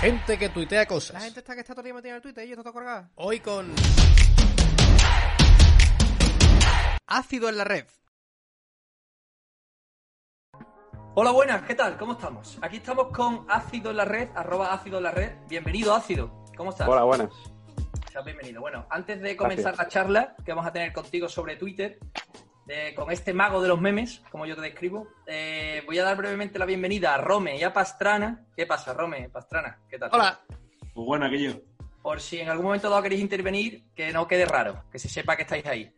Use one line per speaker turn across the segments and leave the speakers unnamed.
Gente que tuitea
La
cosas.
gente está que está todo el día metida en el Twitter y yo está todo colgado.
Hoy con...
Ácido en la red.
Hola, buenas, ¿qué tal? ¿Cómo estamos? Aquí estamos con Ácido en la red, arroba Ácido en la red. Bienvenido, Ácido. ¿Cómo estás?
Hola, buenas.
Seas bienvenido. Bueno, antes de comenzar la charla que vamos a tener contigo sobre Twitter, eh, con este mago de los memes, como yo te describo, eh, voy a dar brevemente la bienvenida a Rome y a Pastrana. ¿Qué pasa, Rome? Pastrana, ¿qué tal?
Hola.
Pues bueno, aquello.
Por si en algún momento dado queréis intervenir, que no quede raro, que se sepa que estáis ahí.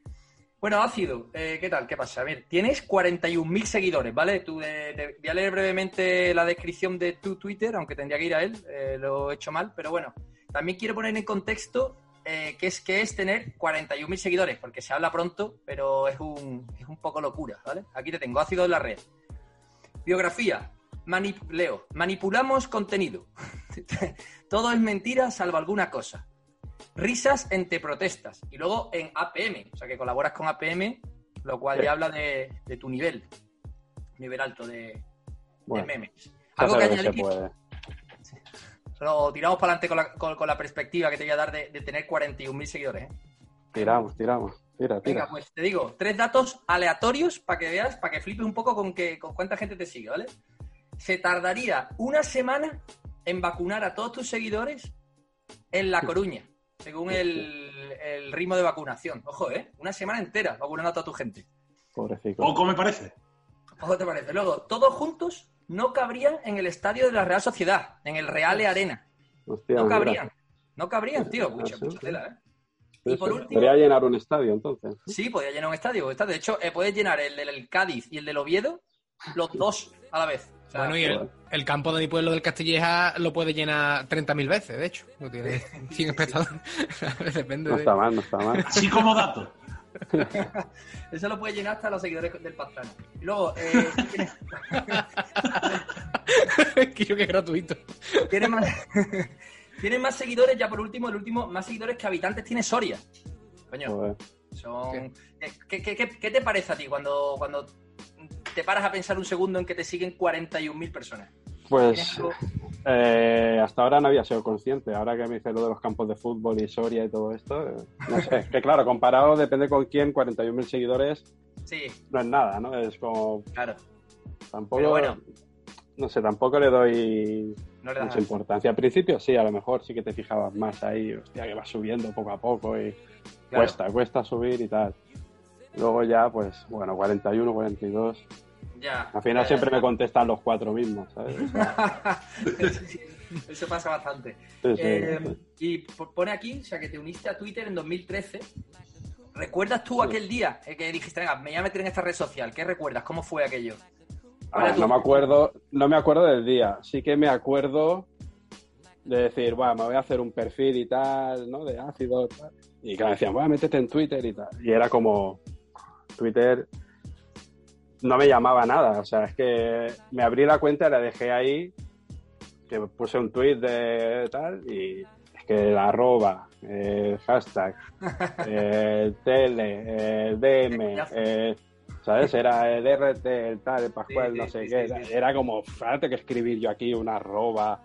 Bueno, Ácido, eh, ¿qué tal? ¿Qué pasa? A ver, tienes 41.000 seguidores, ¿vale? Tú, eh, te- voy a leer brevemente la descripción de tu Twitter, aunque tendría que ir a él, eh, lo he hecho mal, pero bueno. También quiero poner en contexto eh, qué es, qué es tener 41.000 seguidores, porque se habla pronto, pero es un, es un poco locura, ¿vale? Aquí te tengo, Ácido en la red. Biografía. Manip- Leo. Manipulamos contenido. Todo es mentira salvo alguna cosa. Risas entre protestas. Y luego en APM. O sea que colaboras con APM, lo cual
Sí.
ya habla de, de tu nivel. Nivel alto de, de memes. Algo que
que
añadir. Lo tiramos para adelante con la, con- con la perspectiva que te voy a dar de, de tener 41.000 seguidores. ¿eh?
Tiramos, tiramos. Tira, tira.
Venga, pues te digo, tres datos aleatorios para que veas, para que flipes un poco con, que, con cuánta gente te sigue, ¿vale? Se tardaría una semana en vacunar a todos tus seguidores en La Coruña, según el, el ritmo de vacunación. Ojo, ¿eh? Una semana entera vacunando a toda tu gente.
Pobrecito.
Poco me parece.
Ojo, ¿te parece? Luego, todos juntos no cabrían en el estadio de la Real Sociedad, en el Reale Arena.
Hostia,
No
mira.
cabrían. No cabrían, tío. Mucha, mucha tela, ¿eh? Y por último-
Podría llenar un estadio entonces.
Sí, podía llenar un estadio. Está- De hecho, eh, puedes llenar el del Cádiz y el del Oviedo, los dos a la vez. O sea,
Bueno, y el, el campo de mi pueblo del Castilleja lo puede llenar 30.000 veces, de hecho. No tiene 100 espectadores. Depende
No
de...
está mal, no está mal.
Así como dato.
Eso lo puedes llenar hasta los seguidores del Pastrana. Y luego, eh, tienes,
que yo que es gratuito.
tienes más, seguidores, ya por último, el último, más seguidores que habitantes tiene Soria. Coño,
Joder.
son... eh, ¿Qué, qué, qué- qué te parece a ti cuando, cuando te paras a pensar un segundo en que te siguen 41.000 personas?
Pues
¿Tienes algo?
Eh, hasta ahora no había sido consciente. Ahora que me dice lo de los campos de fútbol y Soria y todo esto, eh, no sé. Que claro, comparado, depende con quién, 41.000 seguidores
Sí,
no es nada, ¿no? Es como.
claro.
Tampoco.
Pero bueno.
No sé, tampoco le doy
No le
mucha importancia. Al principio sí, a lo mejor sí que te fijabas más ahí, hostia, que va subiendo poco a poco y
Claro.
cuesta, cuesta subir y tal. Luego ya, pues, bueno, 41, 42.
Ya.
Al final
Ya,
siempre
ya.
me contestan los cuatro mismos, ¿sabes?
Sí, Eso pasa bastante.
sí, sí,
Eh, y po- pone aquí, o sea, que te uniste a Twitter en 2013. ¿Recuerdas tú aquel día eh, que dijiste, venga, me voy a meter en esta red social? ¿Qué recuerdas? ¿Cómo fue aquello? ¿Cuál
Ah, no me acuerdo, no me acuerdo del día. Sí que me acuerdo de decir, bueno, me voy a hacer un perfil y tal, ¿no? De ácido. tal. Y que me decían, bueno, métete en Twitter y tal. Y era como, Twitter no me llamaba nada. O sea, es que me abrí la cuenta y la dejé ahí, que puse un tweet de tal y es que el arroba, el hashtag, el tele, el DM, eh, ¿sabes? Era el RT, el tal, el Pascual,
Sí, sí,
no sé
sí,
qué. era, como, fíjate que escribir yo aquí una arroba,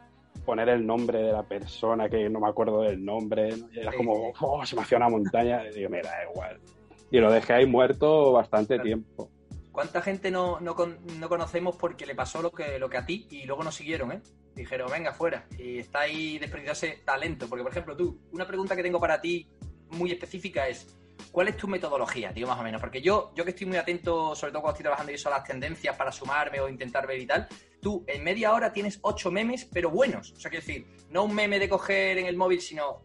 poner el nombre de la persona que no me acuerdo del nombre. era como, oh, se me hacía una montaña. Y digo, mira, da igual. Y lo dejé ahí muerto bastante tiempo.
¿Cuánta gente no, no, con- no conocemos porque le pasó lo que, lo que a ti y luego nos siguieron, eh? Dijeron, venga, fuera. Y está ahí desperdiciarse talento. Porque, por ejemplo, tú, una pregunta que tengo para ti muy específica es, ¿cuál es tu metodología, tío, más o menos? Porque yo, yo que estoy muy atento, sobre todo cuando estoy trabajando eso, a las tendencias para sumarme o intentar ver y tal, tú en media hora tienes ocho memes, pero buenos. O sea, quiero decir, no un meme de coger en el móvil, sino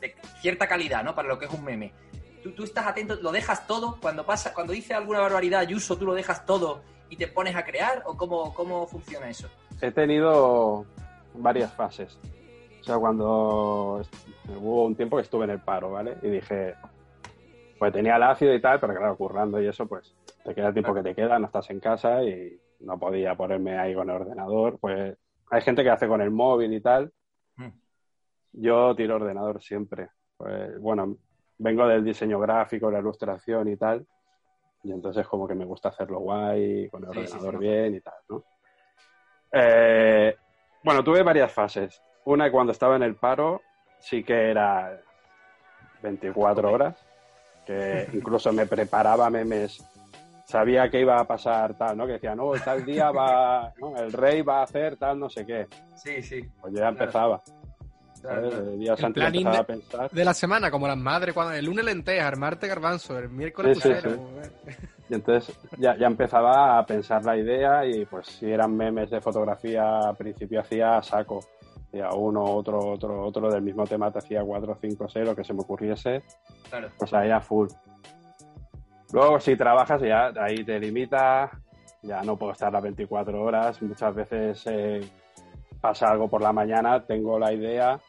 de cierta calidad, ¿no? Para lo que es un meme. Tú, tú estás atento, lo dejas todo, cuando pasa, cuando dice alguna barbaridad, Ayuso, tú lo dejas todo y te pones a crear, o cómo, cómo funciona eso?
He tenido varias fases. O sea, cuando hubo un tiempo que estuve en el paro, ¿vale? Y dije, pues tenía el ácido y tal, pero claro, currando y eso, pues te queda el tiempo que te queda, no estás en casa y no podía ponerme ahí con el ordenador. Pues hay gente que hace con el móvil y tal.
Mm.
Yo tiro ordenador siempre. Pues bueno, vengo del diseño gráfico, la ilustración y tal. Y entonces como que me gusta hacerlo guay, con el
Sí, sí,
ordenador
sí.
bien y tal, ¿no? Eh, bueno, tuve varias fases. Una cuando estaba en el paro, sí que era 24 horas, que incluso me preparaba memes. Sabía que iba a pasar tal, ¿no? Que decía, no, tal día va, ¿no? el rey va a hacer tal, no sé qué.
Sí, sí.
Pues yo ya empezaba.
Claro,
Eh,
El de-
a pensar.
De la semana, como las madres, cuando el lunes lentejas, el martes garbanzo, el miércoles
Sí, sí,
puchero.
Y entonces ya, ya empezaba a pensar la idea y pues si eran memes de fotografía, al principio hacía saco. Hacía uno, otro, otro, otro del mismo tema, te hacía cuatro, cinco, seis, lo que se me ocurriese,
Claro.
pues ahí a full. Luego si trabajas ya ahí te limita, ya no puedo estar las 24 horas, muchas veces eh, pasa algo por la mañana, tengo la idea,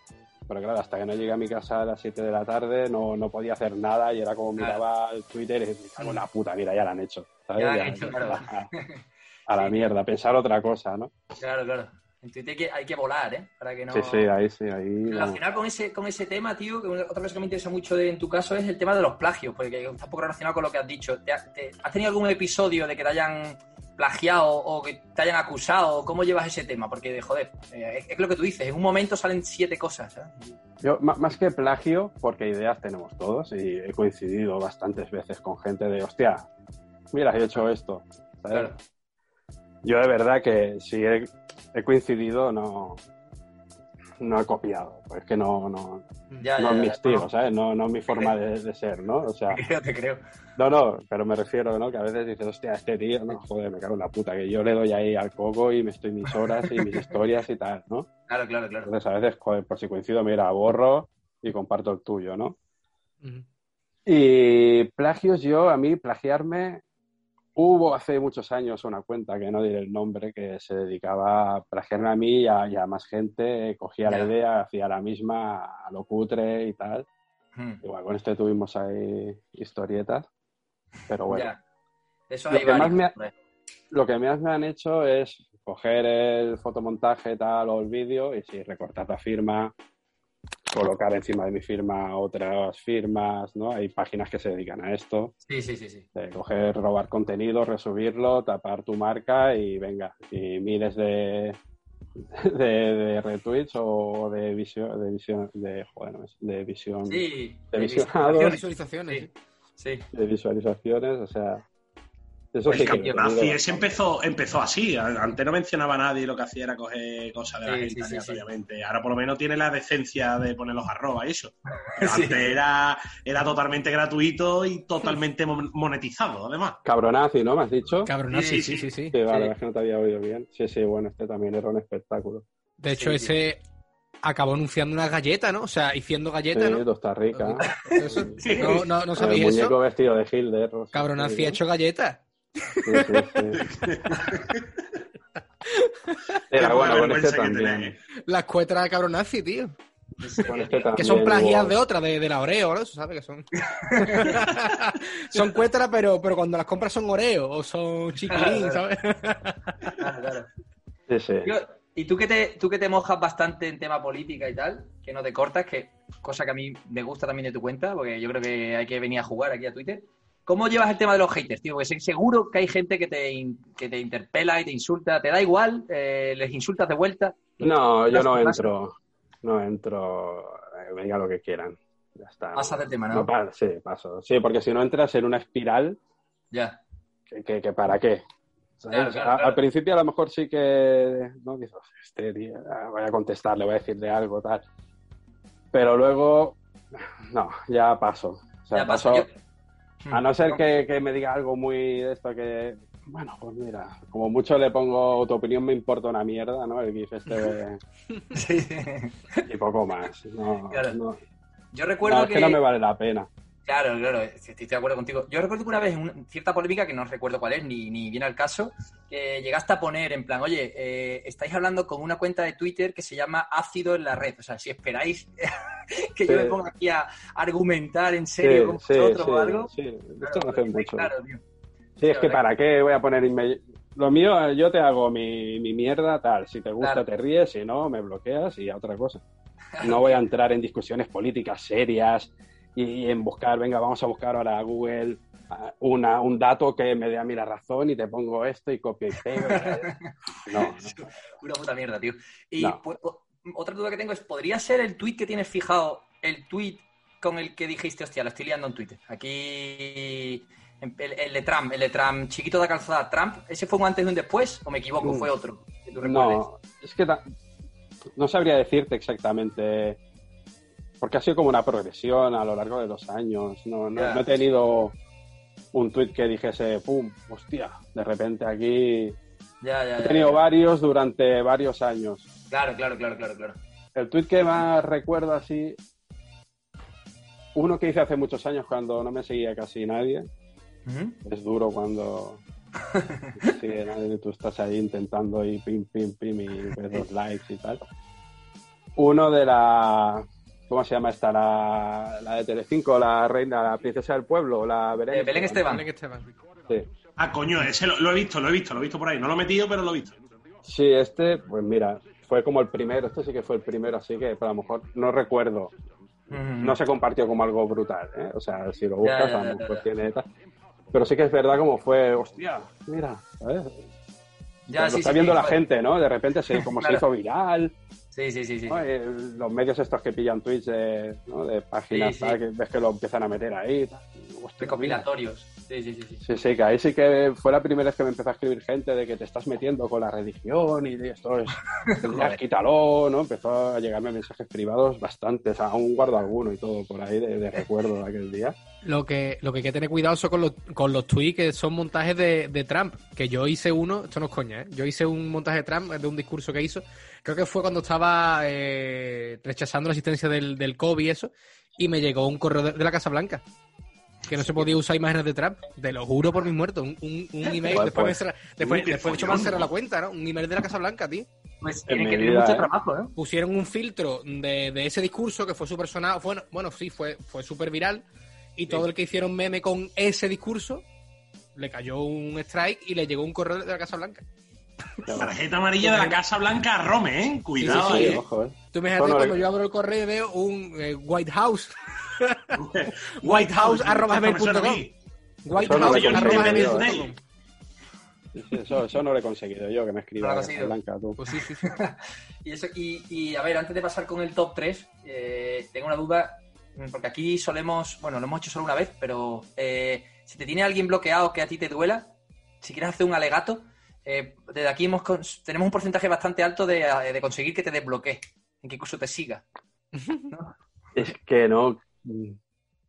pero claro, hasta que no llegué a mi casa a las 7 de la tarde no, no podía hacer nada y era como miraba el Twitter y me cago en la puta, mira, ya la han hecho. ¿sabes?
Ya la han
Ya-
hecho, claro.
a, a la
Sí.
mierda, pensar otra cosa, ¿no?
Claro, claro. En Twitter hay que, hay que volar, ¿eh? Para que no...
Sí, sí, ahí sí, ahí. vamos.
Relacionado con ese, con ese tema, tío, que otra cosa que me interesa mucho de- en tu caso es el tema de los plagios, porque está un poco relacionado con lo que has dicho. ¿Te te- ¿Has tenido algún episodio de que te hayan plagiado o que te hayan acusado? ¿Cómo llevas ese tema? Porque, joder, eh, es, lo que tú dices, en un momento salen siete cosas. ¿sabes?
Yo, más que plagio, porque ideas tenemos todos y he coincidido bastantes veces con gente de, hostia, mira, he hecho esto. ¿sabes?
Claro.
Yo de verdad que si he, he coincidido, no, no he copiado. Pues es que no, no,
Ya,
no
ya,
es mi
ya,
estilo,
no.
¿sabes? No, no es mi forma de, de ser, ¿no? O sea,
Te creo, te creo.
no, no, pero me refiero, ¿no? Que a veces dices, hostia, este tío, no, joder, me cago en la puta, que yo le doy ahí al coco y me estoy mis horas y mis historias y tal, ¿no?
Claro, claro, claro.
Entonces a veces, joder, por si coincido, mira, borro y comparto el tuyo, ¿no? Y plagios, yo, a mí, plagiarme, hubo hace muchos años una cuenta, que no diré el nombre, que se dedicaba a plagiarme a mí y a, y a más gente, cogía la
Ya.
idea, hacía la misma, a lo cutre y tal.
Hmm.
Igual con este tuvimos ahí historietas, pero bueno.
Ya. Eso
Lo que
varios,
me ha-. Lo que más me han hecho es coger el fotomontaje tal o el vídeo y sí, recortar la firma, colocar encima de mi firma otras firmas, ¿no? Hay páginas que se dedican a esto.
Sí, sí, sí, sí.
de coger, robar contenido, resubirlo, tapar tu marca y venga, y miles de, de, de retweets o de visión, de visión, de, joder, no es- de visión,
Sí,
de
de
Visualizaciones.
Sí. Sí.
de visualizaciones, o sea, eso
El
sí que
campeonato empezó, empezó así. Antes no mencionaba a nadie lo que hacía era coger cosas de la
Sí,
gente
sí, sí, sí.
aleatoriamente. Ahora por lo menos tiene la decencia de poner los arroba y eso. Pero
Sí.
antes era, era totalmente gratuito y totalmente mon- monetizado, además.
Cabronazi, ¿no? ¿Me has dicho?
Cabronazo,
Sí,
sí, sí,
sí.
sí, sí.
Sí, vale,
Sí.
es que no te había oído bien. Sí, sí, bueno, este también era un espectáculo.
De hecho,
Sí,
ese acabó anunciando una galleta, ¿no? O sea, haciendo
Sí,
galletas, ¿no?
Costa Rica.
Eso. No, no, no
el
sabéis
muñeco
eso.
vestido de Hilder.
Cabronazi
sí,
ha hecho galletas.
Sí, sí, sí. Era
Qué
bueno, con
vergüenza
este también.
Las cuetras de cabronazi, tío.
Este
Que son plagias de otra, de, de la Oreo, ¿no? Eso sabe que son. son cuetras, pero, pero cuando las compras son Oreo o son chiquilín, ¿sabes?
Claro, claro.
Sí, sí.
Yo- y tú que, te, tú que te mojas bastante en tema política y tal, que no te cortas, que cosa que a mí me gusta también de tu cuenta, porque yo creo que hay que venir a jugar aquí a Twitter. ¿Cómo llevas el tema de los haters, tío? Porque seguro que hay gente que te, in- que te interpela y te insulta. ¿Te da igual? Eh, ¿Les insultas de vuelta?
No, yo no entro. No entro. eh, me diga lo que quieran. Ya está.
Pasas del tema, ¿no?
No, pa- sí, paso. Sí, porque si no entras en una espiral,
Ya.
que, que- que ¿para qué? ¿Sabes?
Claro, claro,
A-
claro.
Al principio a lo mejor sí que no dices, este tío, ah, voy a contestarle, voy a decirle algo, tal. Pero luego, no, ya paso. O sea,
ya
paso-
Yo-
A no ser que, que me diga algo muy de esto que, bueno, pues mira, como mucho le pongo tu opinión me importa una mierda, ¿no? El GIF este de-
Sí.
y poco más. No,
Claro.
no,
Yo recuerdo
no, es
que...
que no me vale la pena.
Claro, claro, estoy de acuerdo contigo. Yo recuerdo que una vez, en una- cierta polémica, que no recuerdo cuál es, ni, ni viene al caso, que llegaste a poner en plan, oye, eh, estáis hablando con una cuenta de Twitter que se llama Ácido en la red. O sea, si esperáis que yo me ponga aquí a argumentar en serio
Sí,
con vosotros
sí,
o algo.
sí. Esto no hace mucho.
Claro, tío.
Sí, es que para qué voy a poner Lo mío, yo te hago mi, mi mierda tal. Si te gusta,
Claro.
te ríes. Si no, me bloqueas y a otra cosa. No voy a entrar en discusiones políticas serias y, en buscar, venga, vamos a buscar ahora a Google una, un dato que me dé a mí la razón y te pongo esto y copio y pego. No, no.
Una puta mierda, tío. Y
No.
pues, otra duda que tengo es, ¿podría ser el tweet que tienes fijado, el tweet con el que dijiste, hostia, lo estoy liando en Twitter? Aquí, el, el de Trump, el de Trump, chiquito de calzada, Trump, ¿ese fue un antes y un después? ¿O me equivoco? ¿Fue otro? que tú recuerdes?
No, es que no sabría decirte exactamente, porque ha sido como una progresión a lo largo de los años. No, no, he tenido un tuit que dijese, pum, hostia, de repente aquí.
Ya, ya,
He
ya,
tenido varios durante varios años.
Claro, claro, claro, claro, claro.
El tuit que más recuerdo así, uno que hice hace muchos años cuando no me seguía casi nadie. Es duro cuando sí, nadie- tú estás ahí intentando y pim, pim, pim y ves los likes y tal. Uno de la... ¿Cómo se llama esta? La, la de Telecinco, la reina, la princesa del pueblo, la Belén,
Eh, Belén Esteban.
Belén Esteban.
Sí.
Ah, coño, ese lo, lo he visto, lo he visto, lo he visto por ahí. No lo he metido, pero lo he visto.
Sí, este, pues mira, fue como el primero, este sí que fue el primero, así que pero a lo mejor no recuerdo,
Ujú.
no se compartió como algo brutal, ¿eh? O sea, si lo buscas,
ya,
a
ya,
lo mejor
ya.
tiene tal. Pero sí que es verdad como fue, hostia, mira, ¿sabes?
Ya,
lo
sí,
está
sí,
viendo
sí,
la gente, ¿no? De repente se, como
Claro.
se hizo viral,
Sí, sí, sí, sí.
¿no? Eh, los medios estos que pillan tweets de, ¿no? de páginas,
Sí,
tal,
sí.
que ves que lo empiezan a meter ahí. Hostia,
Recopilatorios. Sí, sí, sí, sí.
Sí, sí, que ahí sí que fue la primera vez que me empezó a escribir gente de que te estás metiendo con la religión y de esto es, ya, quítalo, ¿no? Empezó a llegarme mensajes privados bastantes, aún guardo alguno y todo por ahí de, de recuerdo de aquel día.
Lo que, lo que hay que tener cuidado son con los, con los tweets que son montajes de, de Trump. Que yo hice uno, esto no es coña, ¿eh? Yo hice un montaje de Trump de un discurso que hizo. Creo que fue cuando estaba eh, rechazando la asistencia del, del COVID y eso. Y me llegó un correo de, de la Casa Blanca. Que no se podía usar imágenes de Trump. Te lo juro por mis muertos. Un, un, un email.
Pues,
después,
pues.
me cerra- después,
Uy,
después de hecho me cerrado la cuenta, ¿no? Un email de la Casa Blanca, tío.
Pues
En
tienen que tener mucho
¿eh?
trabajo, ¿eh?
pusieron un filtro de, de ese discurso que fue súper sonado. Bueno, bueno, sí, fue, fue súper viral. Y todo el que hicieron meme con ese discurso le cayó un strike y le llegó un correo de la Casa Blanca.
Tarjeta amarilla de la Casa Blanca a Rome, ¿eh? Cuidado
Sí,
Sí,
ahí. ¿eh?
ojo, ¿eh?
Tú imagínate
Bueno,
cuando yo abro el correo y veo un eh, White House.
White
House, arroba. White
Eso no
House,
lo he
arroba
conseguido,
gmail.com.
Sí, sí, eso, eso no lo he conseguido yo, que me escriba
No.
Blanca, tú.
Pues sí, sí, sí.
Y, eso, y, y, a ver, antes de pasar con el top 3, eh, tengo una duda, porque aquí solemos, bueno, lo hemos hecho solo una vez, pero eh, si te tiene alguien bloqueado que a ti te duela, si quieres hacer un alegato, eh, desde aquí hemos, tenemos un porcentaje bastante alto de, eh, de conseguir que te desbloquee, en que incluso te siga.
Es que no,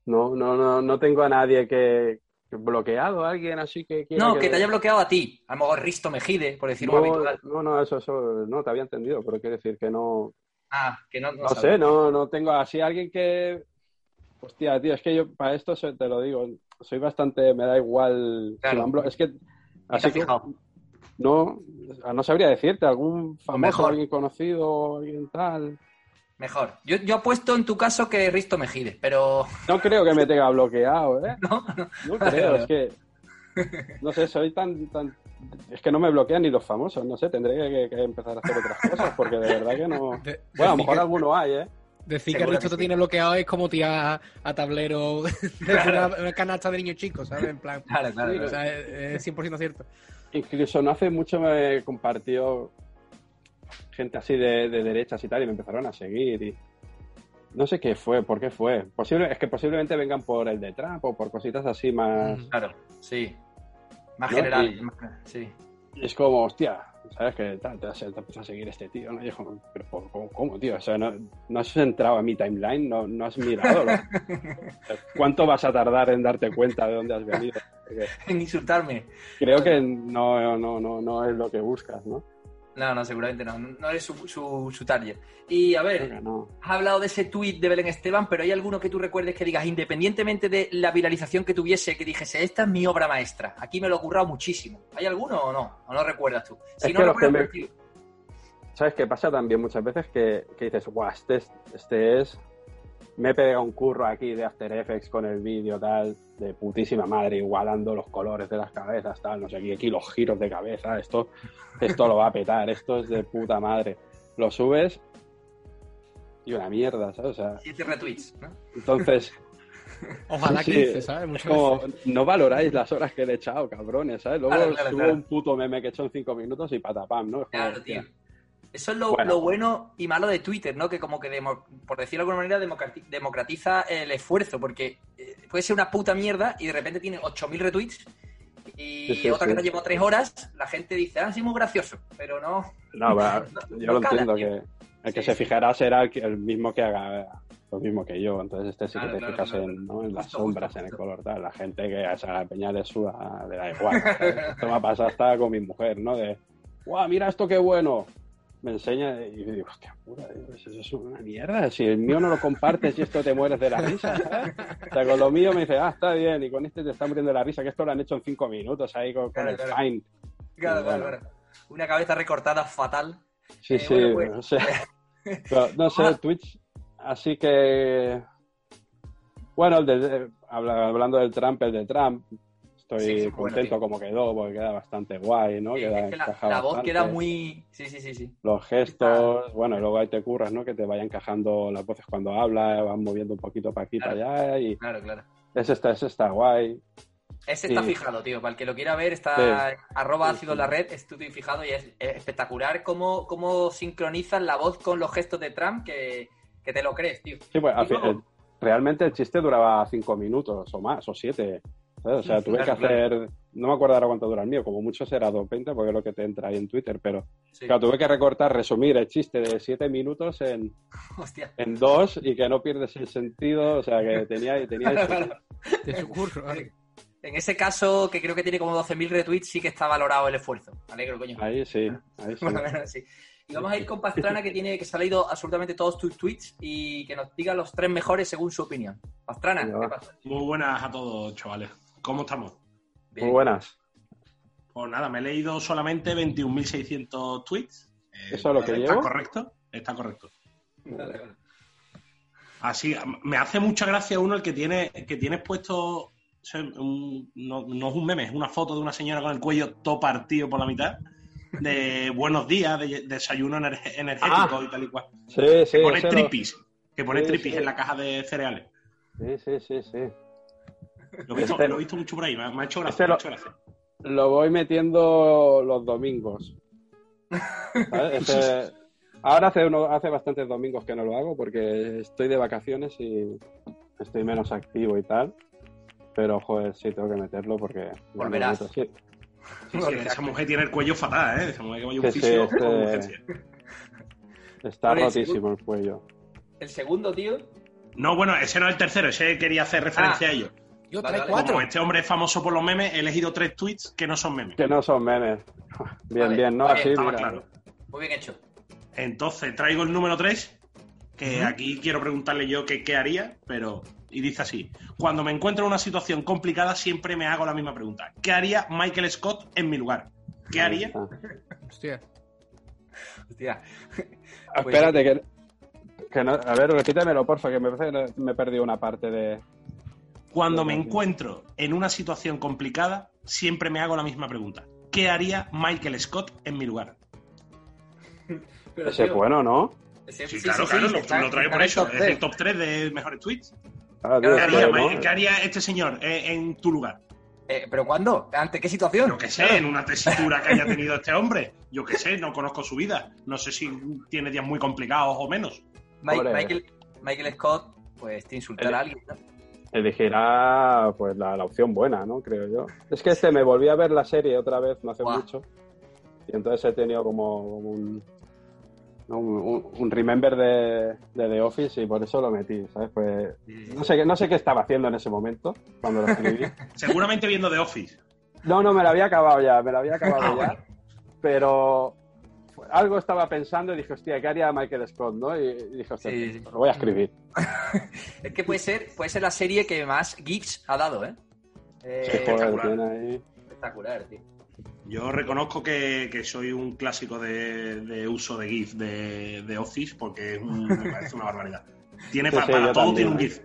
no, no, no, no tengo a nadie que, que bloqueado, a alguien así que quiera
No, que te haya bloqueado a ti, a lo mejor Risto Mejide, por decir un
no,
habitual.
no, no, eso, eso, no, te había entendido, pero quiero decir que no,
Ah, que no, no
no sé, no, no tengo así alguien que, hostia, tío, es que yo para esto soy- te lo digo, soy bastante, me da igual,
Claro.
es que, así que, no, no sabría decirte, algún famoso,
mejor.
alguien conocido, alguien tal,
Mejor. Yo, yo apuesto en tu caso que Risto Mejide, pero
no creo que me tenga bloqueado, ¿eh?
no, no.
No creo, es que. No sé, soy tan, tan. Es que no me bloquean ni los famosos, no sé, tendré que, que empezar a hacer otras cosas porque de verdad que no. Bueno, a lo mejor alguno hay, ¿eh?
Decir que Risto te
sí.
tiene bloqueado es como tirar a tablero de una, una canasta de niños chicos, ¿sabes? En plan.
Claro, claro,
O
claro.
sea, es, es 100% cierto.
Incluso no hace mucho me compartió gente así de, de derechas y tal y me empezaron a seguir y. No sé qué fue, por qué fue. Posible, es que posiblemente vengan por el de Trump o por cositas así más.
Claro, sí. Más
¿No?
general.
Y-
más- sí.
Y es como, hostia, ¿sabes? Que te, a- te empieza a seguir este tío, ¿no? Y como, pero ¿por- ¿cómo, cómo, tío? O sea, no, no has entrado a mi timeline, no, no has mirado. lo- ¿Cuánto vas a tardar en darte cuenta de dónde has venido?
En insultarme.
creo que no, no, no, no es lo que buscas, ¿no?
No, no, seguramente no. No eres su, su, su target. Y a ver,
no.
has hablado de ese tuit de Belén Esteban, pero ¿hay alguno que tú recuerdes que digas, independientemente de la viralización que tuviese, que dijese, esta es mi obra maestra, aquí me lo he currado muchísimo? ¿Hay alguno o no? ¿O no recuerdas tú? Si
Es
no
que
recuerdas,
me- ¿Sabes qué pasa también muchas veces? Que, que dices, guau, este es, este es... Me he pegado un curro aquí de After Effects con el vídeo, tal, de putísima madre, igualando los colores de las cabezas, tal, no sé qué, aquí los giros de cabeza, esto, esto lo va a petar, esto es de puta madre. Lo subes y una mierda, ¿sabes? O sea,
siete retweets, ¿no?
entonces,
Ojalá
Sí,
15, ¿sabes?
es
Muchas
como,
veces.
no valoráis las horas que le he echado, cabrones, ¿sabes? Luego
Claro, claro,
subo
claro.
un puto meme que he hecho en cinco minutos y patapam, ¿no? Es como,
Claro,
hostia.
tío. Eso es lo
Bueno.
lo bueno y malo de Twitter, ¿no? Que como que, demo- por decirlo de alguna manera, democrati- democratiza el esfuerzo, porque eh, puede ser una puta mierda y de repente tiene 8.000 retweets y
Sí, sí,
otra
sí.
que nos llevó 3 horas, la gente dice, ah, sí, muy gracioso, pero no...
No,
No-
yo
no
lo
cala,
entiendo,
tío.
que el que se fijará será el, mismo que haga lo mismo que yo, entonces este sí
Claro,
que te
claro,
fijas
claro,
en, ¿no? en las
Justo,
sombras,
justo,
en el color, tal. La gente que a esa peña le suda, le da igual. Esto me ha pasado hasta con mi mujer, ¿no? De, ¡guau, mira esto qué bueno! Me enseña y yo digo, hostia digo, eso es una mierda. Si el mío no lo compartes y esto te mueres de la risa, ¿sabes? O sea, con lo mío me dice, ah, está bien, y con este te está muriendo de la risa, que esto lo han hecho en cinco minutos ahí con, el
claro.
fine.
Claro, claro,
bueno.
claro. Una cabeza recortada fatal.
Sí,
Eh,
sí,
bueno, pues-
no sé. Pero, no sé,
Ah.
Twitch. Así que. Bueno, el de- habla- hablando del Trump, el de Trump. Estoy
Sí, sí, bueno,
contento
tío.
como quedó, porque queda bastante guay, ¿no?
Sí,
Queda,
es que la, voz queda muy... Sí, sí, sí, sí.
Los gestos, bueno, y luego ahí te curras, ¿no? Que te vaya encajando las voces cuando habla, van moviendo un poquito para aquí,
Claro.
para allá, y
Claro, claro.
ese está, ese está guay.
Ese está
Sí.
fijado, tío. Para el que lo quiera ver, está
Sí.
arroba ácido en la red, estudio fijado y es, es espectacular cómo, cómo sincronizan la voz con los gestos de Trump que, que te lo crees, tío.
Sí, pues
luego-
el- realmente el chiste duraba cinco minutos o más, o siete. ¿Sabes? O sea, tuve
Claro,
que
claro.
hacer, no me acuerdo ahora cuánto dura el mío, como mucho será 2.20 porque es lo que te entra ahí en Twitter, pero
Sí.
claro, tuve que recortar, resumir el chiste de siete minutos en,
Hostia.
en dos y que no pierdes el sentido, o sea, que tenía, tenía eso.
En ese caso, que creo que tiene como 12.000 retweets, sí que está valorado el esfuerzo. Alegro, coño.
Ahí sí, ahí sí.
Y vamos a ir con Pastrana, que tiene que se ha leído absolutamente todos tus tweets y que nos diga los tres mejores según su opinión. Pastrana, ¿qué pasa?
Muy buenas a todos, chavales. ¿Cómo estamos?
Bien.
Muy buenas.
Pues nada, me he leído solamente 21.600 tweets. Eh,
¿Eso es lo que
¿Está
llevo?
correcto? Está correcto.
Vale, vale.
Así, me hace mucha gracia uno el que tiene que tienes puesto, un- no, no es un meme, es una foto de una señora con el cuello todo partido por la mitad, de buenos días, de desayuno ener- energético y tal y cual.
Sí, sí,
Que pone
lo-
tripis, que pone
Sí,
tripis
sí.
en la caja de cereales.
sí, sí, sí, sí.
Lo he visto,
Este-
lo he visto mucho por ahí, me, ha- hecho gracia.
este lo-
hecho gracia.
Lo voy metiendo los domingos. ¿Sabes? Ese- Ahora hace, uno, hace bastantes domingos que no lo hago porque estoy de vacaciones y estoy menos activo y tal. Pero, joder, sí, tengo que meterlo porque...
Volverás.
Sí,
Sí, sí, esa mujer tiene el cuello fatal, ¿eh? Esa mujer que vaya un
Sí, sí,
fisio
este- está rotísimo el cuello.
El segundo, tío.
No, bueno, ese no es el tercero, ese quería hacer referencia
Ah.
a ello.
Yo trae cuatro.
Como este hombre es famoso por los memes, he elegido tres tweets que no son memes.
Que no son memes. Bien,
Vale,
bien, ¿no?
vale,
Así, mira.
claro.
Muy bien hecho.
Entonces, traigo el número 3, que aquí quiero preguntarle yo que, qué haría, pero... Y dice así, cuando me encuentro en una situación complicada siempre me hago la misma pregunta. ¿Qué haría Michael Scott en mi lugar? ¿Qué haría?
Hostia.
Hostia.
Ah, Espérate, que, que no, a ver, repítemelo, porfa, que me parece que me he perdido una parte de...
Cuando me encuentro en una situación complicada, siempre me hago la misma pregunta. ¿Qué haría Michael Scott en mi lugar?
Pero,
Ese es bueno, ¿no?
Sí,
sí,
claro,
sí,
claro,
sí,
lo,
está-
lo traigo
está
por eso. Es el top 3 de mejores tweets.
Ah,
¿Qué haría,
¿no?
Ma- qué haría este señor en, en tu lugar?
Eh, ¿Pero cuándo? ¿Ante qué situación?
Yo qué sé, en una tesitura que haya tenido este hombre. Yo qué sé, no conozco su vida. No sé si tiene días muy complicados o menos.
Mike-
Hombre.
Michael, Michael Scott, pues te insultará a alguien. ¿no?
Elegirá pues la, la opción buena, ¿no? Creo yo. Es que este me volví a ver la serie otra vez no hace mucho y entonces he tenido como un, un, remember de, de The Office y por eso lo metí, ¿sabes? Pues no sé, qué- no sé qué estaba haciendo en ese momento cuando lo escribí.
Seguramente viendo The Office.
No, no, me la había acabado ya, me la había acabado
Ah,
ya, pero algo estaba pensando y dije, hostia, ¿qué haría Michael Scott, no? Y, dije, hostia,
Sí, sí.
lo voy a escribir.
Es que puede ser, puede ser la serie que más GIFs ha dado, ¿eh? Eh,
Sí, joder,
espectacular.
ahí...
espectacular, tío.
Yo reconozco que, que soy un clásico de, de uso de GIF de, de Office porque es un- me parece una barbaridad. Tiene
Sí,
pa-
sí,
para todo
también,
tiene un. GIF.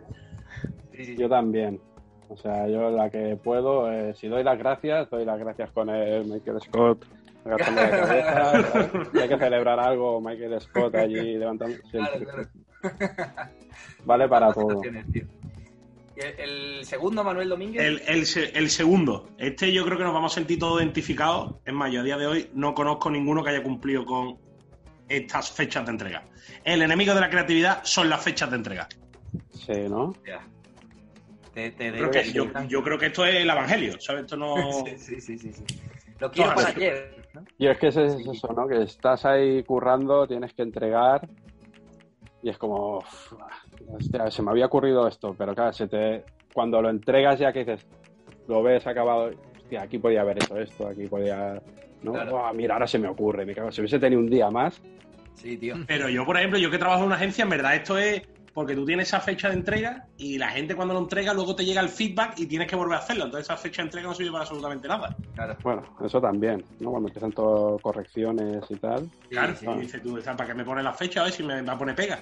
Yo también. O sea, yo la que puedo, eh, si doy las gracias, doy las gracias con el Michael Scott agachando la cabeza. ¿sabes? Si hay que celebrar algo, Michael Scott allí levantando.
Claro,
siempre.
claro.
Vale para todo.
el, el segundo, Manuel Domínguez.
El, el el segundo, este yo creo que nos vamos a sentir todos identificados. Es más, yo a día de hoy no conozco ninguno que haya cumplido con estas fechas de entrega. El enemigo de la creatividad son las fechas de entrega.
Sí, ¿no?
Ya. Te, te
Yo creo, que, yo, yo creo que esto es el evangelio, ¿sabes? Esto no.
Sí, sí, sí, sí, sí. Lo quiero para ayer. ¿no?
Y es que es, es eso, ¿no? Que estás ahí currando, tienes que entregar y es como, "Uf, hostia, se me había ocurrido esto, pero claro, se te, cuando lo entregas ya que dices, lo ves acabado, hostia, aquí podía haber hecho esto, aquí podía, ¿no?
Claro.
Mira, ahora se me ocurre, me cago, si hubiese tenido un día más,
Sí, tío.
Pero yo, por ejemplo, yo que trabajo en una agencia, en verdad esto es porque tú tienes esa fecha de entrega y la gente cuando lo entrega luego te llega el feedback y tienes que volver a hacerlo. Entonces esa fecha de entrega no sirve para absolutamente nada.
Claro.
bueno, eso también, ¿no? Cuando empiezan todas correcciones y tal,
Claro,
sí.
y dices tú, ¿para qué me pones la fecha? A ver si me va a poner pega.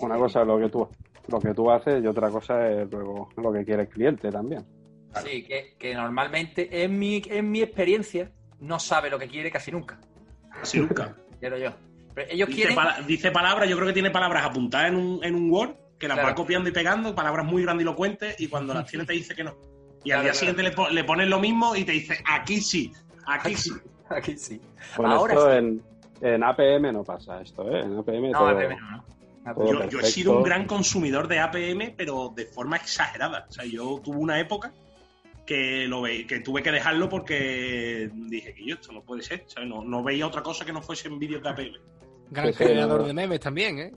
una cosa es lo que tú, lo que tú haces y otra cosa es luego lo que quiere el cliente también.
Sí, que, que normalmente, en mi, en mi experiencia, no sabe lo que quiere casi nunca.
Así nunca.
Quiero yo. Pero ellos
Dice,
quieren.
pala- dice palabras, yo creo que tiene palabras apuntadas en un, en un Word, que las
Claro.
va copiando y pegando, palabras muy grandilocuentes, y cuando las tiene te dice que no. Y
Claro,
al día
claro.
siguiente le, po- le pones lo mismo y te dice, aquí sí, aquí sí.
Aquí sí.
Bueno,
Ahora
esto
sí.
en, en APM no pasa esto, ¿eh? En APM
No,
todo-
APM no, no. APM.
todo
Yo, yo he sido un gran consumidor de APM, pero de forma exagerada. O sea, yo tuve una época que lo ve, que tuve que dejarlo porque dije que yo esto no puede ser. ¿sabes? No, no veía otra cosa que no fuesen vídeos de APM.
Gran
Sí,
generador de memes también, ¿eh?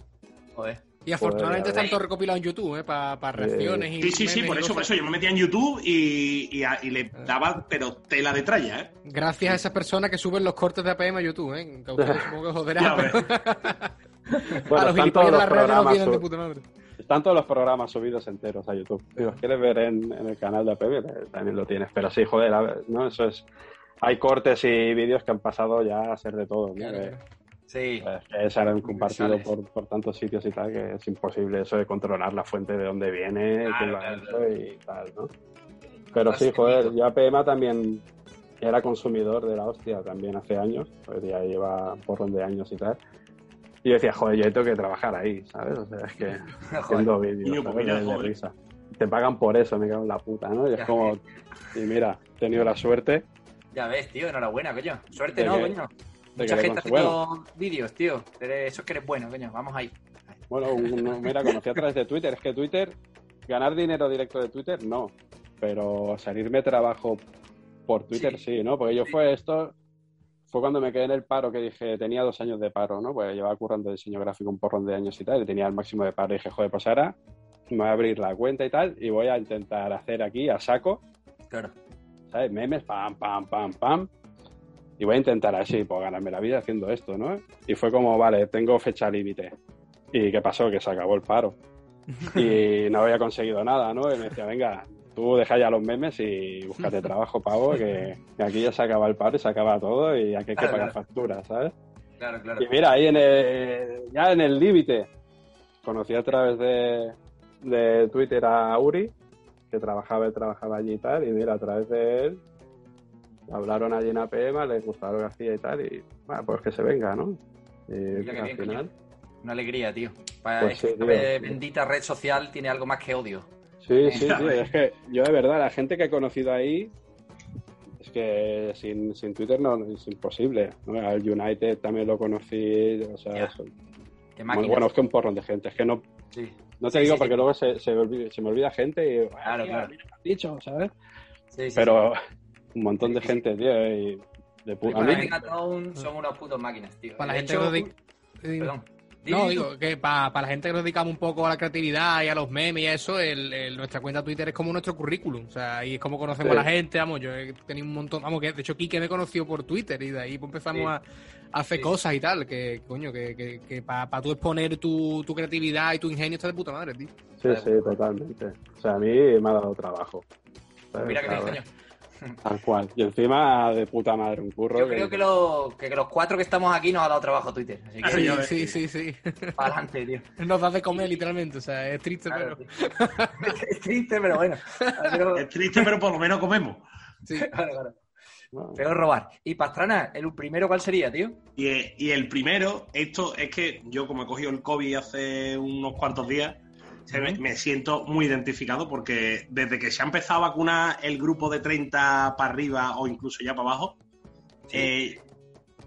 Joder.
Y afortunadamente están todos recopilados en YouTube, ¿eh? Para reacciones y
Sí, sí, sí, por eso, por eso yo me metía en YouTube y, y, a- y le daba, pero tela de tralla, ¿eh?
Gracias a esas personas que suben los cortes de APM a YouTube, ¿eh? Que a ustedes supongo que joderá,
Ya
pero
Bueno,
a los
están
gilipollas
todos
de
los
las redes no de puta madre.
Están todos los programas subidos enteros a YouTube. Si los quieres ver en, en el canal de APM, también lo tienes. Pero sí, joder, a ver, ¿no? Eso es... Hay cortes y vídeos que han pasado ya a ser de todo, ¿no?
Claro,
Que-
claro.
Sí.
pues, que se han compartido por, por tantos sitios y tal, que es imposible eso de controlar la fuente de dónde viene,
Claro,
quién lo ha
claro,
hecho y tal, ¿no? Pero sí, joder, yo APM también era consumidor de la hostia también hace años, pues ya lleva un porrón de años y tal. Y yo decía, joder, yo tengo que trabajar ahí, ¿sabes? O sea, es que haciendo vídeos. Te pagan por eso, me cago en la puta, ¿no? Y es como, y mira, he tenido la suerte
Ya ves, tío, enhorabuena, coño. Suerte, ¿no,
que-
coño?
De
Mucha gente haciendo vídeos, tío. Eso es que eres bueno, coño. Vamos ahí.
Bueno, mira, conocí a través de Twitter. Es que Twitter, ganar dinero directo de Twitter, no. Pero salirme trabajo por Twitter,
Sí.
sí, ¿no? Porque yo
Sí.
fue esto, fue cuando me quedé en el paro que dije, tenía dos años de paro, ¿no? Pues llevaba currando diseño gráfico un porrón de años y tal, y tenía el máximo de paro. Y dije, joder, pues ahora me voy a abrir la cuenta y tal, y voy a intentar hacer aquí a saco,
Claro.
¿sabes? Memes, pam, pam, pam, pam. Y voy a intentar así, pues ganarme la vida haciendo esto, ¿no? Y fue como, vale, tengo fecha límite. ¿Y qué pasó? Que se acabó el paro. Y no había conseguido nada, ¿no? Y me decía, venga, tú deja ya los memes y búscate trabajo, pavo, que, que aquí ya se acaba el paro y se acaba todo y aquí hay que
Claro,
pagar
claro.
facturas, ¿sabes?
Claro, claro.
Y mira, ahí en el, ya en el límite, conocí a través de, de Twitter a Uri, que trabajaba trabajaba allí y tal, y mira, a través de él, hablaron allí en APM, les gustaba lo que hacía y tal, y bueno, pues que se venga, ¿no? Y al final,
Una alegría, tío. Pa-
Pues
esta
sí, tío.
bendita red social tiene algo más que odio.
sí, sí, tío, es que yo de verdad, la gente que he conocido ahí, es que sin, sin Twitter no es imposible, ¿no? Al United también lo conocí, o sea,
Qué
bueno, es que un porrón de gente, es que no,
Sí.
No te
Sí,
digo
sí,
porque luego se, se, me olvida, se me olvida gente y.
Claro,
"Tío,
claro.
dicho, ¿sabes?
Sí, sí,
Pero un montón de gente, tío. Y de pu- a mí,
son unos putos máquinas, tío.
Para la
De
gente
hecho,
que
Perdón.
No,
Dime
digo que para la gente que nos dedicamos un poco a la creatividad y a los memes y a eso, el, el- nuestra cuenta Twitter es como nuestro currículum. O sea, ahí es como conocemos
Sí.
a la gente. Vamos, yo he tenido un montón. Vamos, que de hecho, Kike me conoció por Twitter y de ahí pues, empezamos
Sí.
a, a hacer
Sí.
cosas y tal. Que, coño, que, que, que para tú exponer tu, tu creatividad y tu ingenio está de puta madre, tío.
Sí, sí, totalmente. O sea, a mí me ha dado trabajo. ¿sabes?
Mira que bien,
Claro. Tal cual. Y encima de puta madre, un curro.
Yo creo que, lo- que los cuatro que estamos aquí nos ha dado trabajo Twitter. Así que
Sí.
Sí, sí, sí.
para adelante, tío.
Nos da de comer, literalmente. O sea, es triste,
Claro,
pero.
es triste, pero bueno. Pero-
Es triste, pero por lo menos comemos.
Sí.
claro, claro. Peor robar. Y Pastrana, ¿el primero cuál sería, tío?
Y, y el primero, esto es que yo como he cogido el COVID hace unos cuantos días, se me, me siento muy identificado porque desde que se ha empezado a vacunar el grupo de 30 para arriba o incluso ya para abajo, eh,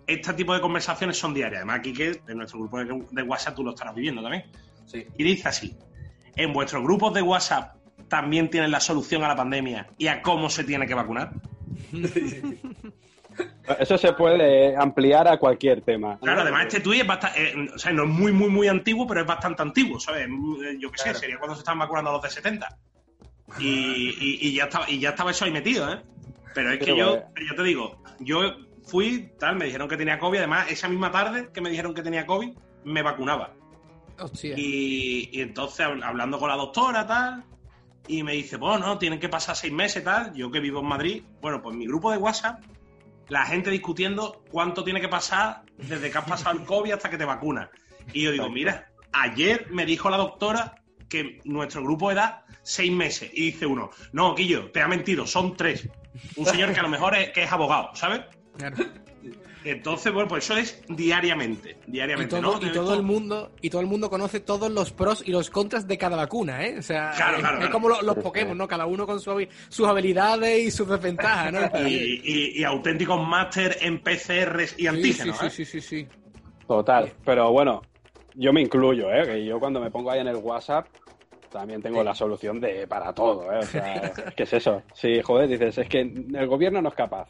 este tipo de conversaciones son diarias. Además, aquí que en nuestro grupo de, de WhatsApp tú lo estarás viviendo también.
Sí.
Y dice así, en vuestros grupos de WhatsApp también tienen la solución a la pandemia y a cómo se tiene que vacunar.
Eso se puede ampliar a cualquier tema.
Claro, además este tuit es bastante, o sea, no es muy, muy, muy antiguo, pero es bastante antiguo, ¿sabes? Eh, Yo qué sé, sería cuando se estaban vacunando los de 70. Y, y- y ya estaba, y ya estaba eso ahí metido, ¿eh? Pero es que
Pero
yo, yo te digo, yo fui, tal, me dijeron que tenía COVID, además, esa misma tarde que me dijeron que tenía COVID, me vacunaba.
Hostia.
Y, y entonces, hab- hablando con la doctora, tal, y me dice, bueno, no, tienen que pasar seis meses, tal, yo que vivo en Madrid, bueno, pues mi grupo de WhatsApp, la gente discutiendo cuánto tiene que pasar desde que has pasado el COVID hasta que te vacunas. Y yo digo, mira, ayer me dijo la doctora que nuestro grupo de edad seis meses. Y dice uno, no, Quillo, te ha mentido, son tres. Un señor que a lo mejor es, que es abogado, ¿sabes?
Claro.
Entonces, bueno, pues eso es diariamente,
Y
diariamente,
todo,
¿no?
y todo el mundo y todo el mundo conoce todos los pros y los contras de cada vacuna, ¿eh? O sea,
Claro,
es,
claro,
es
claro.
como lo- los
sí.
Pokémon, ¿no? Cada uno con su sus habilidades y sus desventajas, ¿no?
y, y- y auténticos máster en PCRs y
Sí,
antígenos.
sí,
¿eh?
sí, sí, sí, sí.
Total. Pero bueno, yo me incluyo, ¿eh? Que yo cuando me pongo ahí en el WhatsApp también tengo la solución de para todo, ¿eh? O sea, ¿qué es eso? Sí, joder, dices, es que el gobierno no es capaz.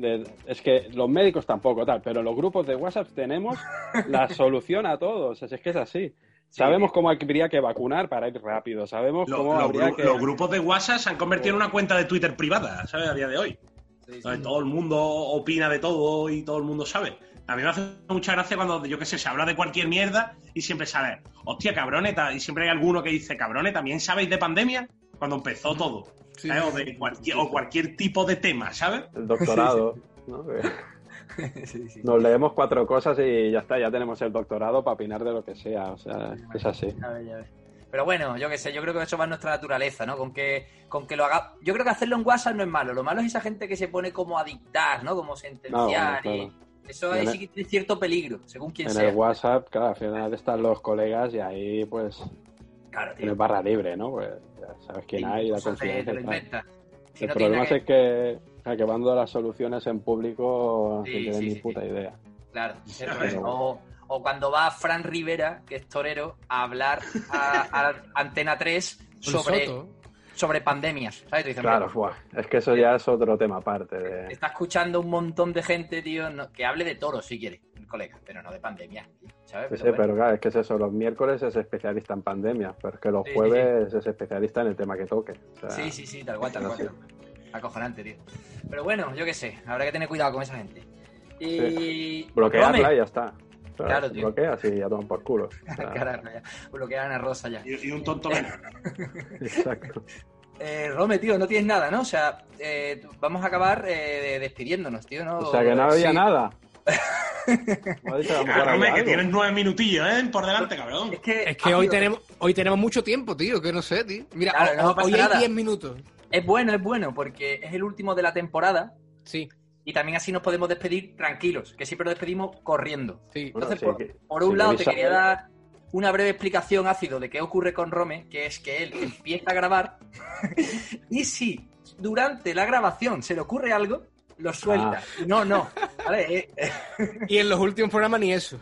De- es que los médicos tampoco, tal, pero los grupos de WhatsApp tenemos la solución a todos. Es, es que es así. Sabemos cómo habría que vacunar para ir rápido. Sabemos
Lo-
cómo
los,
habría que.
los grupos de WhatsApp se han convertido en una cuenta de Twitter privada, ¿sabes? A día de hoy. Donde todo el mundo opina de todo y todo el mundo sabe. A mí me hace mucha gracia cuando, yo qué sé, se habla de cualquier mierda y siempre sale, hostia, cabrones, ta- y siempre hay alguno que dice, cabrones, ¿también sabéis de pandemia? Cuando empezó todo.
Sí,
¿sabes? O, de cualquier, o cualquier tipo de tema, ¿sabes?
El doctorado. ¿no? Nos leemos cuatro cosas y ya está, ya tenemos el doctorado para opinar de lo que sea. O sea, es así.
A ver, ya ves. Pero bueno, yo qué sé, yo creo que eso va en nuestra naturaleza, ¿no? Con que, con que lo haga. Yo creo que hacerlo en WhatsApp no es malo. Lo malo es esa gente que se pone como a dictar, ¿no? Como sentenciar.
No, bueno,
y eso
Y en
sí que tiene cierto peligro, según quien
En
sea.
el WhatsApp, claro, al final están los colegas y ahí pues
Claro, tío.
tienes barra libre, ¿no? Pues ya sabes quién hay y la
Incluso te- te
confianza
lo. Si
El
no
problema es que, a que van dando las soluciones en público
Sí,
no
sí,
ni
sí,
puta
sí.
idea.
Claro, o, o cuando va Fran Rivera, que es torero, a hablar a, a Antena 3
El
sobre, sobre pandemias. ¿Sabes?
Claro,
"Mira,
buah, es que eso ya es otro tema aparte. De...
Está escuchando un montón de gente, tío, no- que hable de toros si quiere, el colega, pero no de pandemia. ¿Sabes?
Sí, sí,
Pero bueno.
pero claro, es que es eso, los miércoles es especialista en pandemia, pero es que los
Sí, sí,
jueves es especialista en el tema que toque. O sea,
Sí, sí, sí, tal cual, tal cual. Acojonante, tío. Pero bueno, yo qué sé, habrá que tener cuidado con esa gente. Y.
Bloquearla y ya está.
Claro, tío.
Bloqueas y ya toman por culo. O sea,
Carajo, ya. Bloqueaban a Rosa ya.
Y, y un tonto menos.
exacto.
Eh, Rome, tío, no tienes nada, ¿no? O sea, eh, vamos a acabar eh, despidiéndonos, tío, ¿no?
O sea que no había
Sí.
nada.
Que tienes nueve minutillos, ¿eh? Por delante, cabrón.
Es que,
Es que hoy tenemos, hoy tenemos mucho tiempo, tío, que no sé, tío. Mira,
Claro, no
hoy hay. 10 minutos.
Es bueno, es bueno, porque es el último de la temporada
Sí,
y también así nos podemos despedir tranquilos, que siempre nos despedimos corriendo.
sí.
Bueno,
Entonces,
sí,
por,
que-
por un lado, te quería dar una breve explicación ácido de qué ocurre con Rome, que es que él empieza a grabar y si durante la grabación se le ocurre algo, lo suelta.
Ah.
No, no. ¿Vale? Eh,
Y en los últimos programas ni eso.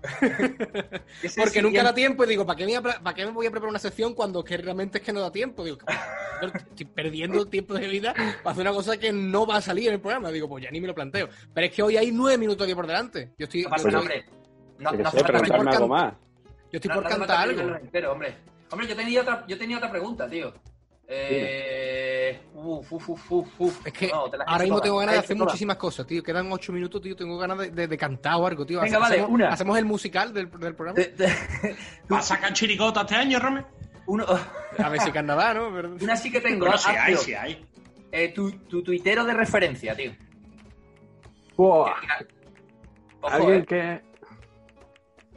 Porque nunca da tiempo y digo, ¿para qué, me, voy a pre- ¿para qué me voy a preparar una sección cuando que realmente es que no da tiempo? Digo, estoy perdiendo tiempo de vida para hacer una cosa que no va a salir en el programa. Digo, pues ya ni me lo planteo. Pero es que hoy hay nueve minutos aquí por delante. Yo estoy.
No pasa
yo estoy-
hombre. No, no
sé,
por
algo más.
Yo estoy
No-
por cantar algo.
entero, hombre. Hombre, yo tenía otra, yo tenía otra pregunta, tío. Eh, uf, uf, uf, uf, uf.
Es que
No, te
ahora mismo
todas,
tengo
te
ganas de hacer
todas.
muchísimas cosas, tío. Quedan ocho minutos, tío. Tengo ganas de, de- de cantar o algo, tío.
Venga, vale,
hacemos,
una.
hacemos el musical del, del programa.
Te- te-
¿Vas a sacar chiricota este año, Rome?
uno-
A ver si carnaval, ¿no? Pero-
una sí que tengo.
Bueno,
ah,
sí hay,
tío.
sí hay.
Eh, tu, tu tuitero de referencia, tío.
Buah,
Ojo,
alguien
eh,
que.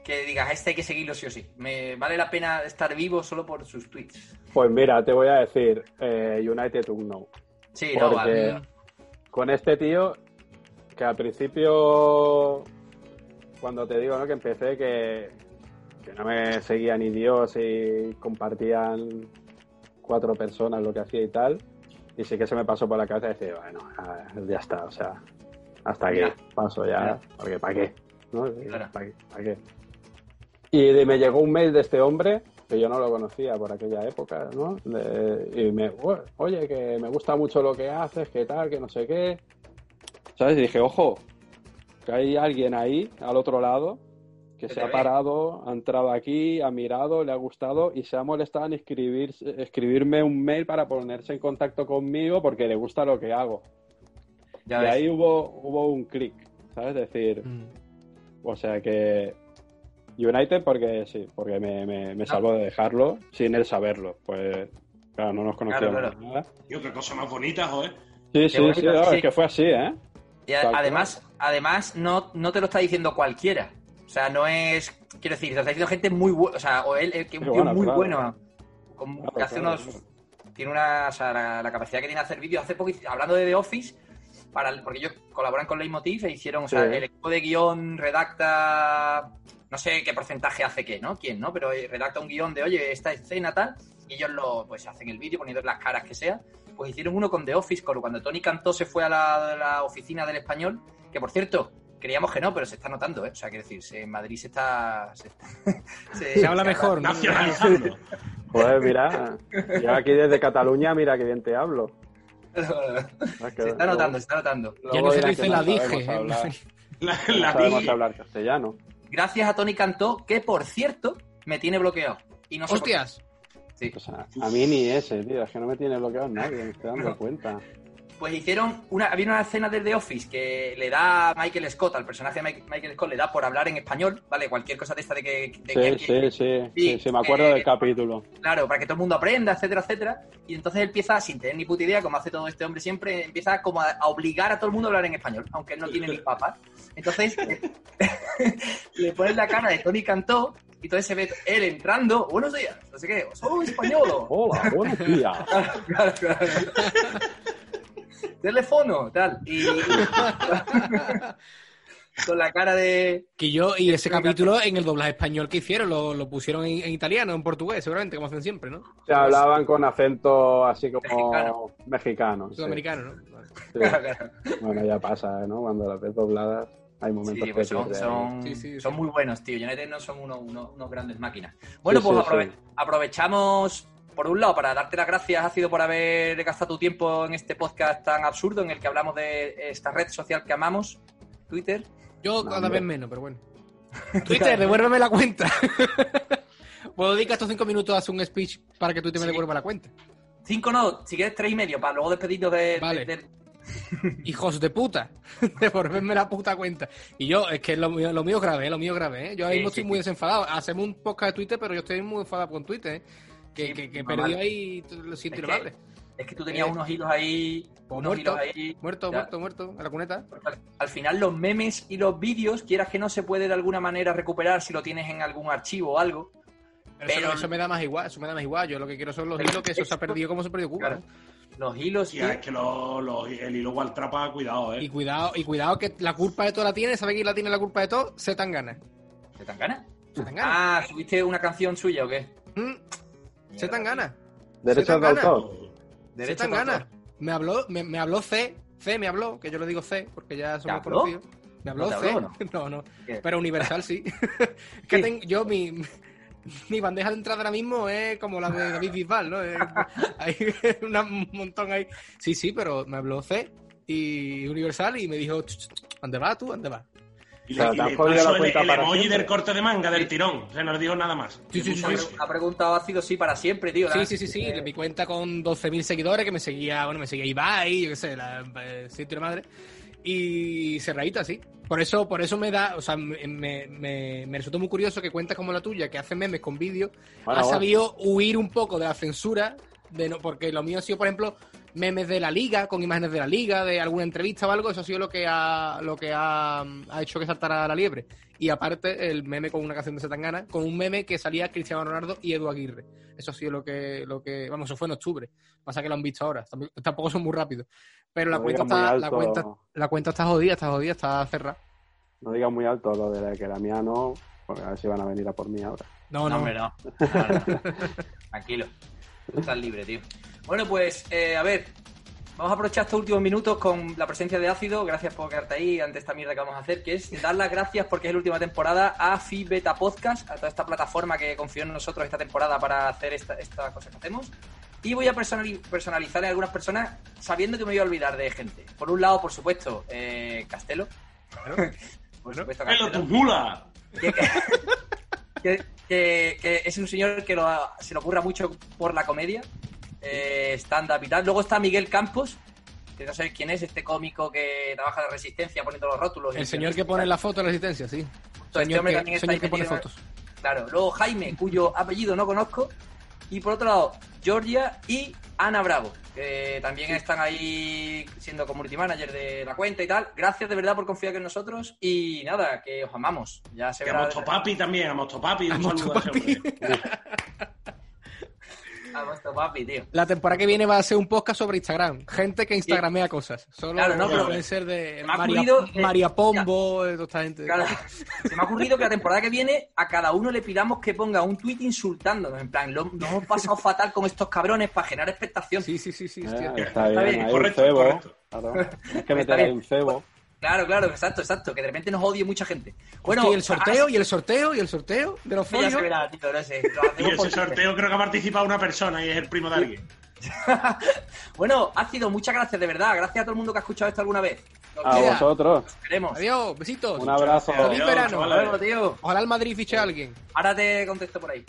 que digas, este hay que seguirlo sí o sí. Me vale la pena estar vivo solo por sus tweets.
Pues mira, te voy a decir eh, United Unknown.
Sí, no, vale.
con este tío, que al principio, cuando te digo ¿no? que empecé, que, que no me seguía ni Dios y compartían cuatro personas lo que hacía y tal, y sí que se me pasó por la cabeza decir, bueno, ya está, o sea, hasta aquí,
Mira.
paso ya,
Mira.
porque ¿para qué? ¿No?
Claro.
¿Para qué? ¿Para qué? Y me llegó un mail de este hombre que yo no lo conocía por aquella época, ¿no? De- y me, "Ué, oye, que me gusta mucho lo que haces, que tal, que no sé qué. ¿Sabes? Y dije, ojo, que hay alguien ahí, al otro lado, que se ha
ve.
parado, ha entrado aquí, ha mirado, le ha gustado y se ha molestado en escribir, escribirme un mail para ponerse en contacto conmigo porque le gusta lo que hago.
Ya
y
ves.
ahí hubo, hubo un clic, ¿sabes? Decir,
Mm.
o sea que United porque sí, porque me, me, me
Ah.
salvo de dejarlo sin él saberlo. Pues claro, no nos conocíamos
Claro,
nada.
Y otra cosa más bonita, joder.
Sí, sí,
bonito,
sí, no,
sí.
es que fue así, ¿eh?
Y a- además, además no, no te lo está diciendo cualquiera. O sea, no es. Quiero decir, te lo está diciendo gente muy buena. O sea, o él, el que es un tío
bueno,
muy
claro.
bueno. con-
Claro,
que hace
claro,
unos.
claro.
Tiene una. O sea, la, la capacidad que tiene de hacer vídeos. Hace poco, hablando de The Office, para el- porque ellos colaboran con Leitmotiv e hicieron. O sea,
Sí.
el equipo de guion redacta. No sé qué porcentaje hace qué, ¿no? ¿Quién, no? Pero eh, redacta un guion de, oye, esta escena tal. Y ellos lo, pues hacen el vídeo poniendo las caras que sea. Pues hicieron uno con The Office, con cuando Tony Cantó se fue a la, oficina del español, que por cierto, creíamos que no, pero se está notando, ¿eh? O sea, quiero decir, se- en Madrid se está... Se, se-
Se habla mejor, ¿no?
Nacionalizando.
Joder, mira, yo aquí desde Cataluña, mira que bien te hablo.
Se
Es que
está notando, se está notando.
luego
Ya no se dice la dije.
hablar-
La,
no sabemos hablar castellano.
Gracias a Tony Cantó, que por cierto, me tiene bloqueado. Y no.
Hostias.
Sí.
O sea, a mí ni ese, tío, es que no me tiene bloqueado nadie, me estoy dando cuenta.
Pues hicieron una, había una escena de The Office que le da a Michael Scott, al personaje de Mike- Michael Scott, le da por hablar en español, ¿vale? Cualquier cosa de esta de que... de que-
Sí, sí, sí, sí, sí, me acuerdo
eh,
del capítulo.
Claro, para que todo el mundo aprenda, etcétera, etcétera. Y entonces él empieza, sin tener ni puta idea, como hace todo este hombre siempre, empieza como a, a obligar a todo el mundo a hablar en español, aunque él no tiene ni papas. Entonces, le pones la cara de Tony Cantó y entonces se ve él entrando, buenos días, no sé qué, soy español.
Hola, buenos días.
Claro, claro. Teléfono, tal. Y, con la cara de...
Que yo, y ese capítulo en el doblaje español que hicieron, lo, lo pusieron en, en italiano, en portugués, seguramente, como hacen siempre, ¿no?
Se hablaban con acento así como
Mexicano.
mexicano. sí,
Sudamericano, ¿no? Vale.
sí.
Claro, claro.
Bueno, ya pasa, ¿no? Cuando las ves dobladas hay momentos
Sí, pues
que
son, son,
Sí, sí,
son
sí.
muy buenos, tío. United no son unos, unos, unos grandes máquinas. Bueno,
Sí,
pues
sí,
aprove-
sí.
aprovechamos, por un lado, para darte las gracias, ha sido por haber gastado tu tiempo en este podcast tan absurdo en el que hablamos de esta red social que amamos, Twitter.
Yo
No,
cada vez menos, pero bueno. Twitter, devuélveme la cuenta. Puedo dedicar estos cinco minutos a hacer un speech para que Twitter me devuelva la cuenta.
Cinco no, si quieres tres y medio, para luego despedirnos de,
Vale.
de- de-
Hijos de puta, devolverme la puta cuenta. Y yo, es que lo mío, lo mío es grave, ¿eh? lo mío es grave. ¿eh? Yo
Sí,
mismo
sí,
estoy
sí.
muy desenfadado. Hacemos un podcast de Twitter, pero yo estoy muy enfadado con Twitter. ¿eh? Que, que, perdido ahí lo siento
Es
y
que-
vale.
Es que tú tenías
Eh,
unos hilos ahí, unos
muerto,
hilos ahí.
Muerto,
Ya.
muerto, muerto. A la cuneta.
Al- Al final los memes y los vídeos, quieras que no se puede de alguna manera recuperar si lo tienes en algún archivo o algo.
Pero,
Pero-
eso, eso me da más igual, eso me da más igual. Yo lo que quiero son los hilos que eso se ha perdido como se perdió Cuba.
Claro.
¿no?
Los hilos, tío,
es que lo- lo- el hilo Waltrapa, cuidado,
Y
eh.
cuidado, y cuidado que la culpa de todo la tiene, ¿sabe quién la tiene la culpa de todo? Se tan gana.
¿se tan gana?
Se tan gana.
Ah, ¿subiste una canción suya o qué?
Mm, se tan gana.
Derechos
Se
de autor.
Se
Derecho
gana. Me habló, me, me habló C, C me habló, que yo le digo C, porque ya somos
habló?
conocidos. Me habló
¿No te
C.
habló,
no? no. Pero Universal sí. Que
Sí.
ten- yo mi, mi bandeja de entrada ahora mismo es como la de David Bisbal, ¿no? Hay un montón ahí. Sí, sí, pero me habló C y Universal y me dijo, "Ch, ch, ch, ¿dónde vas tú? ¿Dónde vas?
Y
O sea,
le el,
cuenta
el
para
emoji
siempre.
del corte de manga, del tirón. O sea, no le digo nada más.
Sí, sí, sí,
Ha preguntado ácido sí para siempre, tío.
Sí, sí, sí, sí. Mi cuenta con 12.000 seguidores, que me seguía, bueno, me seguía Ibai, yo qué sé, la eh, sitio de madre. Y cerradita, sí. Por eso, por eso me da, o sea, me, me, me- me resultó muy curioso que cuentas como la tuya, que hace memes con vídeos,
Bueno,
ha
bueno.
sabido huir un poco de la censura, de no, porque lo mío ha sido, por ejemplo, memes de la liga, con imágenes de la liga, de alguna entrevista o algo, eso ha sido lo que ha, lo que ha, ha hecho que saltara la liebre. Y aparte, el meme con una canción de Setangana, con un meme que salía Cristiano Ronaldo y Edu Aguirre. Eso ha sido lo que, lo que, vamos, eso fue en octubre. Pasa que lo han visto ahora. Tampoco son muy rápidos. Pero la
No
cuenta está, la cuenta, la cuenta está jodida, está jodida, está cerrada.
No digas muy alto lo de la- que la mía no, porque a ver si van a venir a por mí ahora.
No,
No,
no.
hombre, no. No, no. Tranquilo. Tú estás libre, tío. Bueno, pues, eh, a ver. Vamos a aprovechar estos últimos minutos con la presencia de Ácido. Gracias por quedarte ahí ante esta mierda que vamos a hacer, que es dar las gracias porque es la última temporada a Fi Beta Podcast, a toda esta plataforma que confió en nosotros esta temporada para hacer esta, esta cosa que hacemos. Y voy a personali- personalizar a algunas personas sabiendo que me voy a olvidar de gente. Por un lado, por supuesto, eh, Castelo. por supuesto,
¡Pelo
Castelo
tu mula!
que, que- que- que es un señor que lo- se le ocurra mucho por la comedia, eh, stand-up y tal. Luego está Miguel Campos, que no sabéis quién es, este cómico que trabaja de resistencia poniendo los rótulos.
El señor que pone la foto de resistencia, sí.
Este
Señor
hombre
que,
también está
señor que pone fotos.
Claro, luego Jaime, cuyo apellido no conozco. Y por otro lado, Georgia y Ana Bravo, que también están ahí siendo community manager de la cuenta y tal. Gracias de verdad por confiar en nosotros. Y nada, que os amamos. Ya se
Que a
verá.
Mostopapi también, a Mostopapi. Un
A
saludo a ese
Mostopapi.
hombre.
A vuestro papi, tío.
La temporada que viene va a ser un podcast sobre Instagram. Gente que instagramea cosas. Solo
Claro, no, pero-
pueden ser de
me ha
María,
que-
María Pombo, de toda esta gente.
Claro, se me ha ocurrido que la temporada que viene a cada uno le pidamos que ponga un tuit insultándonos. En plan, lo, nos hemos pasado fatal con estos cabrones para generar expectación.
Sí, sí, sí, sí.
Eh,
hostia.
está bien,
bien,
hay
correcto,
un cebo.
correcto.
Claro, tienes que
Está
meter ahí
bien.
un cebo.
Claro, claro, exacto, exacto. Que de repente nos odie mucha gente. Bueno,
Hostia, y el sorteo,
ah,
y el sorteo, y el sorteo de los folios.
se verá, tío, no sé. Lo
Y ese sorteo creo que ha participado una persona y es el primo de alguien.
bueno, ha sido muchas gracias, de verdad. Gracias a todo el mundo que ha escuchado esto alguna vez. Nos
A
Queda.
vosotros.
queremos.
Adiós, besitos.
Un abrazo.
Feliz verano.
chavales.
Hasta luego, tío.
Ojalá el Madrid fiche a alguien.
Ahora te contesto por ahí.